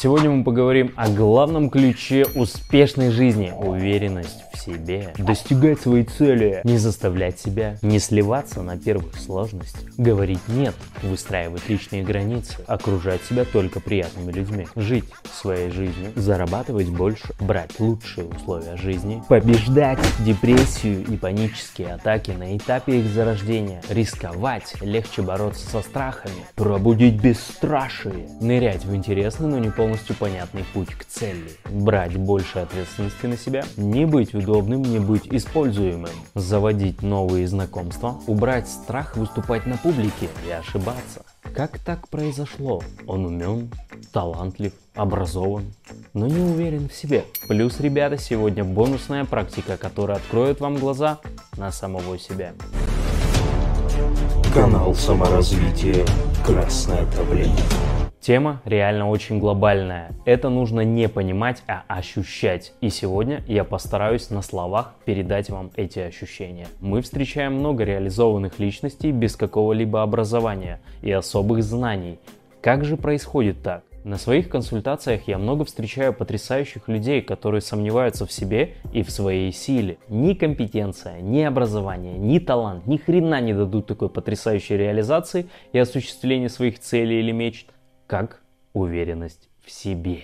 Сегодня мы поговорим о главном ключе успешной жизни – уверенность в себе. Достигать своей цели, не заставлять себя, не сливаться на первых сложностях, говорить «нет», выстраивать личные границы, окружать себя только приятными людьми, жить своей жизнью, зарабатывать больше, брать лучшие условия жизни, побеждать депрессию и панические атаки на этапе их зарождения, рисковать, легче бороться со страхами, пробудить бесстрашие, нырять в интересный, но не полностью понятный путь к цели, брать больше ответственности на себя, не быть удобным, не быть используемым, заводить новые знакомства, убрать страх выступать на публике и ошибаться. Как так произошло? Он умен, талантлив, образован, но не уверен в себе. Плюс, ребята, сегодня бонусная практика, которая откроет вам глаза на самого себя. Канал саморазвития «Красное давление». Тема реально очень глобальная. Это нужно не понимать, а ощущать. И сегодня я постараюсь на словах передать вам эти ощущения. Мы встречаем много реализованных личностей без какого-либо образования и особых знаний. Как же происходит так? На своих консультациях я много встречаю потрясающих людей, которые сомневаются в себе и в своей силе. Ни компетенция, ни образование, ни талант, ни хрена не дадут такой потрясающей реализации и осуществления своих целей или мечт, как уверенность в себе.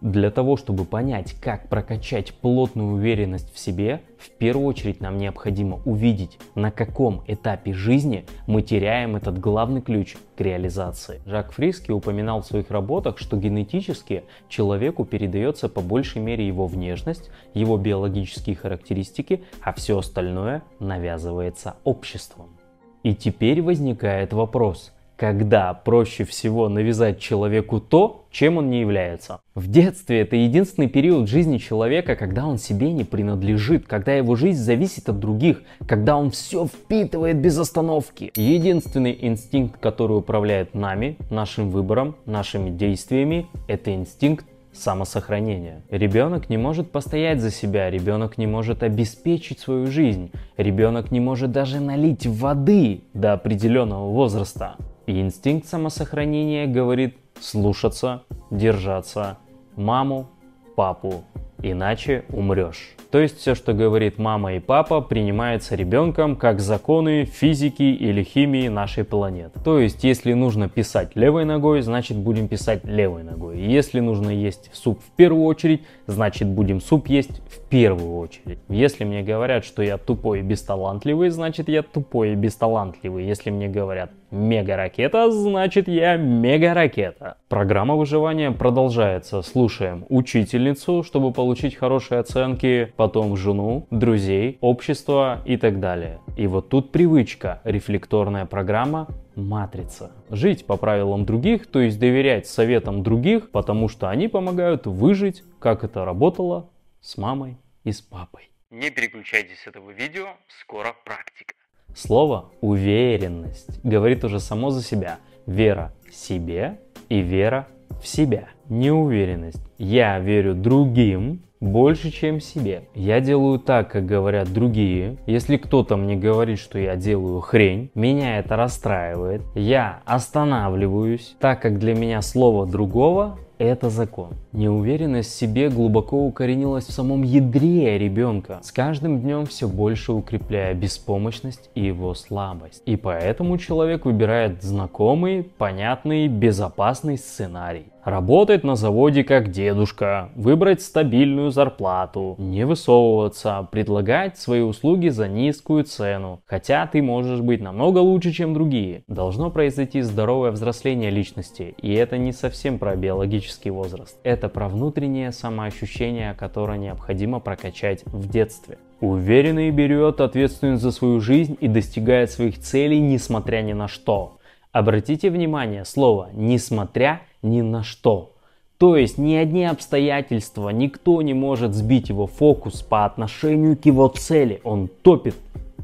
Для того, чтобы понять, как прокачать плотную уверенность в себе, в первую очередь нам необходимо увидеть, на каком этапе жизни мы теряем этот главный ключ к реализации. Жак Фриски упоминал в своих работах, что генетически человеку передается по большей мере его внешность, его биологические характеристики, а все остальное навязывается обществом. И теперь возникает вопрос – когда проще всего навязать человеку то, чем он не является. В детстве это единственный период жизни человека, когда он себе не принадлежит, когда его жизнь зависит от других, когда он все впитывает без остановки. Единственный инстинкт, который управляет нами, нашим выбором, нашими действиями, это инстинкт самосохранения. Ребенок не может постоять за себя, ребенок не может обеспечить свою жизнь, ребенок не может даже налить воды до определенного возраста. Инстинкт самосохранения говорит слушаться, держаться. Маму, папу, иначе умрешь. То есть все, что говорит мама и папа, принимается ребенком как законы физики или химии нашей планеты. То есть если нужно писать левой ногой, значит будем писать левой ногой. Если нужно есть суп в первую очередь, значит будем суп есть в первую очередь. Если мне говорят, что я тупой и бесталантливый, значит я тупой и бесталантливый. Если мне говорят мега-ракета, значит я мега-ракета. Программа выживания продолжается. Слушаем учительницу, чтобы получить хорошие оценки, потом жену, друзей, общество и так далее. И вот тут привычка, рефлекторная программа матрица. Жить по правилам других, то есть доверять советам других, потому что они помогают выжить, как это работало с мамой и с папой. Не переключайтесь с этого видео, скоро практика. Слово «уверенность» говорит уже само за себя. Вера себе и вера в себя. Неуверенность. Я верю другим больше, чем себе. Я делаю так, как говорят другие. Если кто-то мне говорит, что я делаю хрень, меня это расстраивает. Я останавливаюсь, так как для меня слово другого это закон. Неуверенность в себе глубоко укоренилась в самом ядре ребенка, с каждым днем все больше укрепляя беспомощность и его слабость. И поэтому человек выбирает знакомый, понятный, безопасный сценарий. Работать на заводе как дедушка, выбрать стабильную зарплату, не высовываться, предлагать свои услуги за низкую цену, хотя ты можешь быть намного лучше, чем другие. Должно произойти здоровое взросление личности, и это не совсем про биологический возраст. Это про внутреннее самоощущение, которое необходимо прокачать в детстве. Уверенный берет ответственность за свою жизнь и достигает своих целей, несмотря ни на что. Обратите внимание, слово «несмотря» ни на что. То есть ни одни обстоятельства, никто не может сбить его фокус по отношению к его цели. Он топит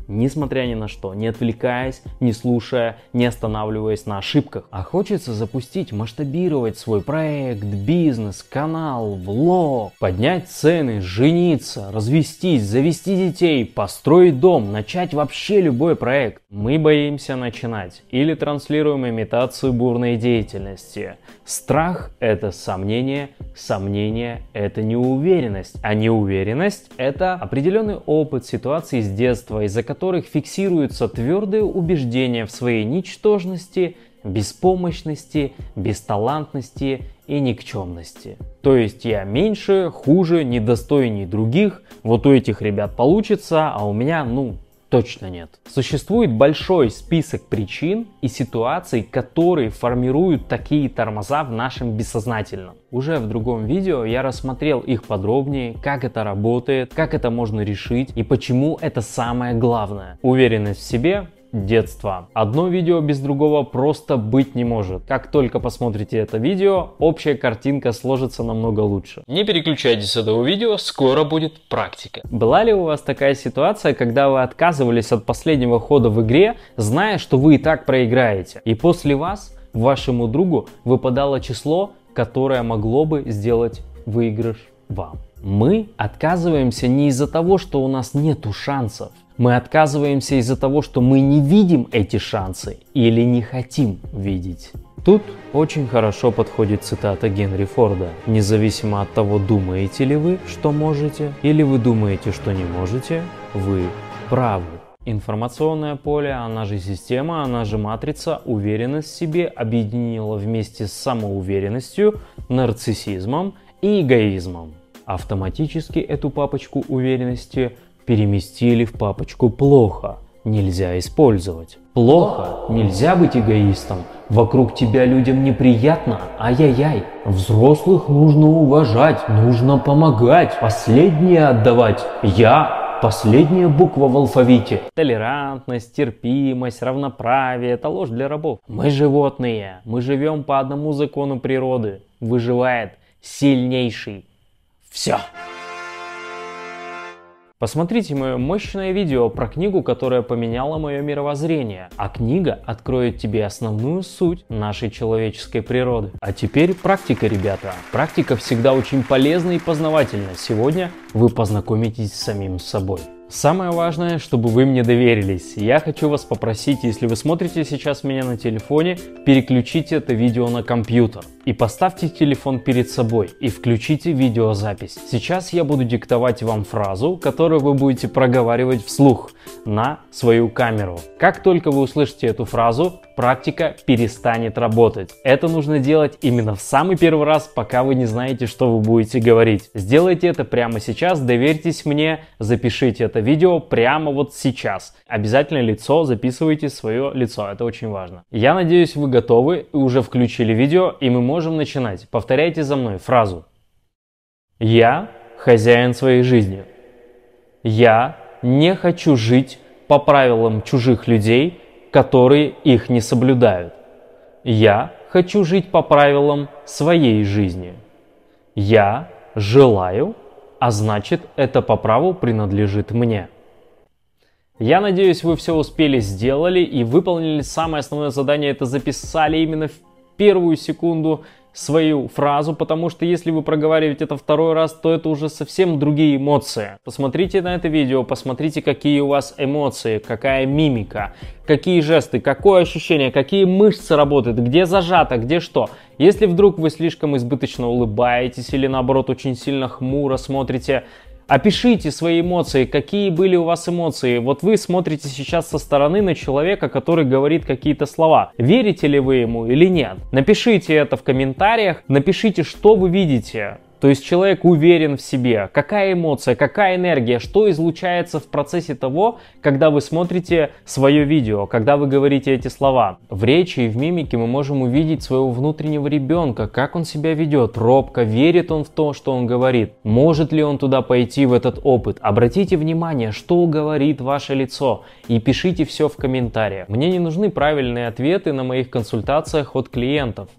несмотря ни на что, не отвлекаясь, не слушая, не останавливаясь на ошибках. А хочется запустить, масштабировать свой проект, бизнес, канал, влог, поднять цены, жениться, развестись, завести детей, построить дом, начать вообще любой проект. Мы боимся начинать или транслируем имитацию бурной деятельности. Страх – это сомнение, сомнение – это неуверенность, а неуверенность – это определенный опыт ситуации с детства, из-за которых фиксируются твердые убеждения в своей ничтожности, беспомощности, бесталантности и никчемности. То есть я меньше, хуже, недостойней других, вот у этих ребят получится, а у меня, ну, точно нет. Существует большой список причин и ситуаций, которые формируют такие тормоза в нашем бессознательном. Уже в другом видео я рассмотрел их подробнее, как это работает, как это можно решить и почему это самое главное. Уверенность в себе, детства. Одно видео без другого просто быть не может. Как только посмотрите это видео, общая картинка сложится намного лучше. Не переключайтесь с этого видео, скоро будет практика. Была ли у вас такая ситуация, когда вы отказывались от последнего хода в игре, зная, что вы и так проиграете, и после вас вашему другу выпадало число, которое могло бы сделать выигрыш вам? Мы отказываемся не из-за того, что у нас нету шансов, мы отказываемся из-за того, что мы не видим эти шансы или не хотим видеть. Тут очень хорошо подходит цитата Генри Форда. Независимо от того, думаете ли вы, что можете, или вы думаете, что не можете, вы правы. Информационное поле, она же система, она же матрица, уверенность в себе объединила вместе с самоуверенностью, нарциссизмом и эгоизмом. Автоматически эту папочку уверенности переместили в папочку «плохо», нельзя использовать. Плохо, нельзя быть эгоистом. Вокруг тебя людям неприятно, ай-яй-яй. Взрослых нужно уважать, нужно помогать, последнее отдавать. Я последняя буква в алфавите. Толерантность, терпимость, равноправие – это ложь для рабов. Мы животные, мы живем по одному закону природы. Выживает сильнейший. Все. Посмотрите мое мощное видео про книгу, которая поменяла мое мировоззрение. А книга откроет тебе основную суть нашей человеческой природы. А теперь практика, ребята. Практика всегда очень полезна и познавательна. Сегодня вы познакомитесь с самим собой. Самое важное, чтобы вы мне доверились. Я хочу вас попросить, если вы смотрите сейчас меня на телефоне, переключите это видео на компьютер и поставьте телефон перед собой и включите видеозапись. Сейчас я буду диктовать вам фразу, которую вы будете проговаривать вслух на свою камеру. Как только вы услышите эту фразу, практика перестанет работать. Это нужно делать именно в самый первый раз, пока вы не знаете, что вы будете говорить. Сделайте это прямо сейчас, доверьтесь мне, запишите это видео прямо вот сейчас. Обязательно лицо, записывайте свое лицо, это очень важно. Я надеюсь, вы готовы и уже включили видео, и мы можем начинать. Повторяйте за мной фразу. Я хозяин своей жизни. Я не хочу жить по правилам чужих людей, которые их не соблюдают. Я хочу жить по правилам своей жизни. Я желаю, а значит это по праву принадлежит мне. Я надеюсь, вы все успели, сделали и выполнили самое основное задание, это записали именно в первую секунду свою фразу, потому что если вы проговариваете это второй раз, то это уже совсем другие эмоции. Посмотрите на это видео, посмотрите, какие у вас эмоции, какая мимика, какие жесты, какое ощущение, какие мышцы работают, где зажато, где что. Если вдруг вы слишком избыточно улыбаетесь или наоборот очень сильно хмуро смотрите, Опишите свои эмоции, какие были у вас эмоции. Вот вы смотрите сейчас со стороны на человека, который говорит какие-то слова. Верите ли вы ему или нет? Напишите это в комментариях, напишите, что вы видите. То есть человек уверен в себе. Какая эмоция, какая энергия, что излучается в процессе того, когда вы смотрите свое видео, когда вы говорите эти слова. В речи и в мимике мы можем увидеть своего внутреннего ребенка, как он себя ведет, робко, верит он в то, что он говорит, может ли он туда пойти в этот опыт. Обратите внимание, что говорит ваше лицо и пишите все в комментариях. Мне не нужны правильные ответы на моих консультациях от клиентов.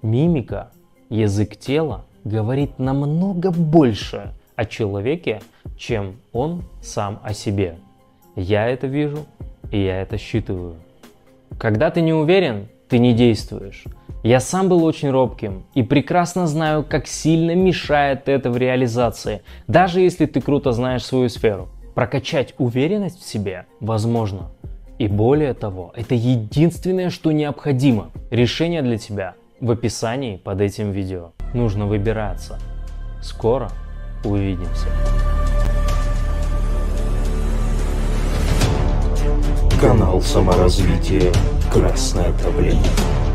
Мимика, язык тела говорит намного больше о человеке, чем он сам о себе. Я это вижу, и я это считываю. Когда ты не уверен, ты не действуешь. Я сам был очень робким и прекрасно знаю, как сильно мешает это в реализации, даже если ты круто знаешь свою сферу. Прокачать уверенность в себе возможно. И более того, это единственное, что необходимо. Решение для тебя в описании под этим видео. Нужно выбираться. Скоро увидимся. Канал саморазвития «Красное давление».